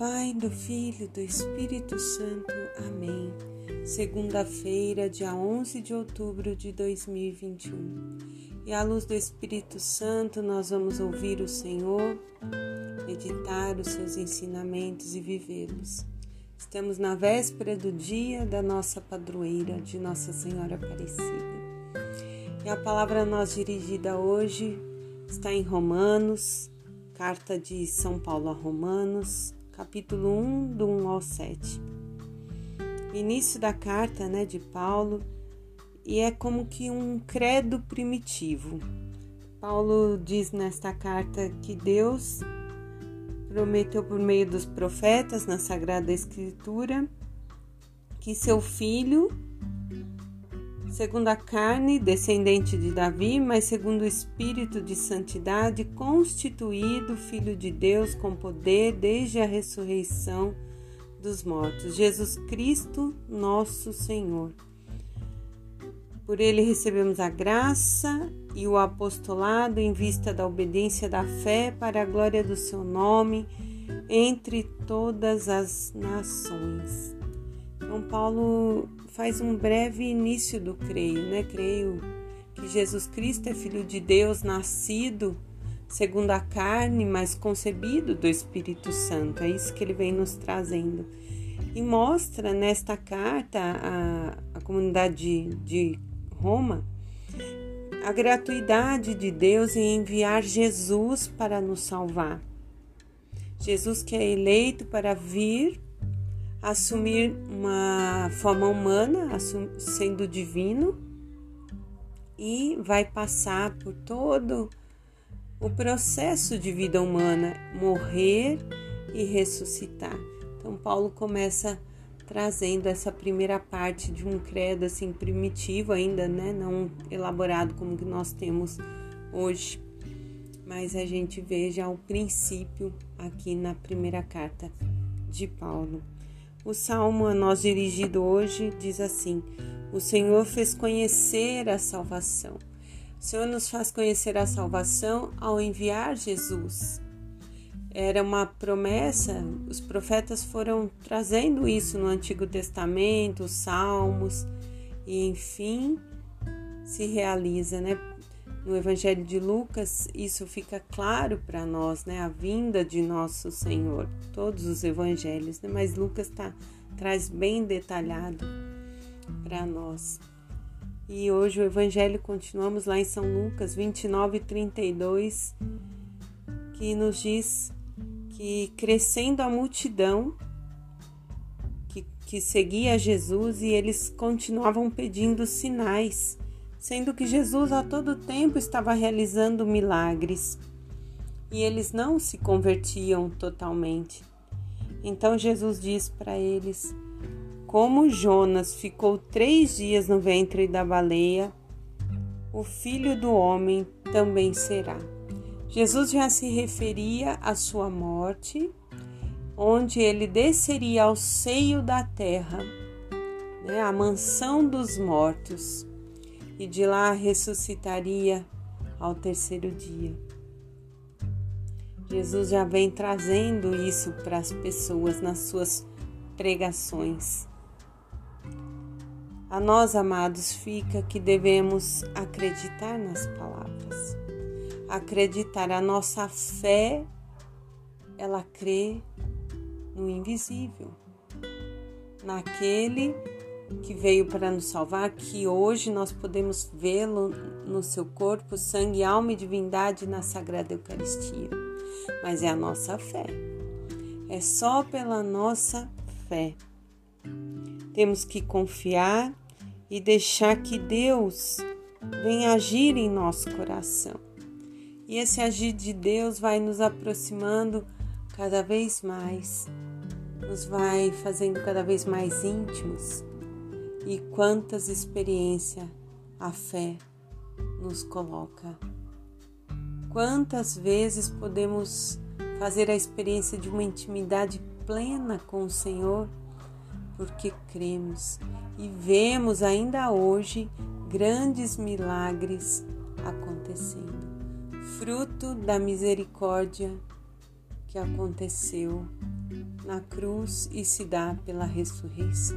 Pai, do Filho do Espírito Santo. Amém. Segunda-feira, dia 11 de outubro de 2021. E à luz do Espírito Santo, nós vamos ouvir o Senhor, meditar os seus ensinamentos e vivê-los. Estamos na véspera do dia da nossa padroeira, de Nossa Senhora Aparecida. E a palavra a nós dirigida hoje está em Romanos, carta de São Paulo a Romanos, capítulo 1, do 1 ao 7. Início da carta né, de Paulo, e é como que um credo primitivo. Paulo diz nesta carta que Deus prometeu por meio dos profetas na Sagrada Escritura que seu filho segundo a carne, descendente de Davi, mas segundo o espírito de santidade, constituído filho de Deus com poder desde a ressurreição dos mortos, Jesus Cristo, nosso Senhor. Por ele recebemos a graça e o apostolado em vista da obediência da fé para a glória do seu nome entre todas as nações. Então, Paulo faz um breve início do creio, né? Creio que Jesus Cristo é filho de Deus, nascido segundo a carne, mas concebido do Espírito Santo. É isso que ele vem nos trazendo. E mostra nesta carta à, comunidade de, de Roma a gratuidade de Deus em enviar Jesus para nos salvar. Jesus que é eleito para vir assumir uma forma humana, sendo divino, e vai passar por todo o processo de vida humana, morrer e ressuscitar. Então Paulo começa trazendo essa primeira parte de um credo assim primitivo ainda, né, não elaborado como que nós temos hoje. Mas a gente vê já o princípio aqui na primeira carta de Paulo. O salmo a nós dirigido hoje diz assim: O Senhor fez conhecer a salvação. O Senhor nos faz conhecer a salvação ao enviar Jesus. Era uma promessa, os profetas foram trazendo isso no Antigo Testamento, os salmos, e enfim se realiza, né? No Evangelho de Lucas, isso fica claro para nós, né? A vinda de nosso Senhor, todos os evangelhos, né? Mas Lucas tá, traz bem detalhado para nós. E hoje o Evangelho continuamos lá em São Lucas 29 e 32, que nos diz que crescendo a multidão que, que seguia Jesus e eles continuavam pedindo sinais sendo que Jesus a todo tempo estava realizando milagres e eles não se convertiam totalmente. Então Jesus diz para eles: Como Jonas ficou três dias no ventre da baleia, o filho do homem também será. Jesus já se referia à sua morte, onde ele desceria ao seio da terra, né, a mansão dos mortos e de lá ressuscitaria ao terceiro dia. Jesus já vem trazendo isso para as pessoas nas suas pregações. A nós, amados, fica que devemos acreditar nas palavras. Acreditar a nossa fé, ela crê no invisível, naquele que veio para nos salvar, que hoje nós podemos vê-lo no seu corpo, sangue, alma e divindade na Sagrada Eucaristia. Mas é a nossa fé. É só pela nossa fé. Temos que confiar e deixar que Deus venha agir em nosso coração. E esse agir de Deus vai nos aproximando cada vez mais, nos vai fazendo cada vez mais íntimos e quantas experiências a fé nos coloca. Quantas vezes podemos fazer a experiência de uma intimidade plena com o Senhor porque cremos e vemos ainda hoje grandes milagres acontecendo, fruto da misericórdia que aconteceu na cruz e se dá pela ressurreição.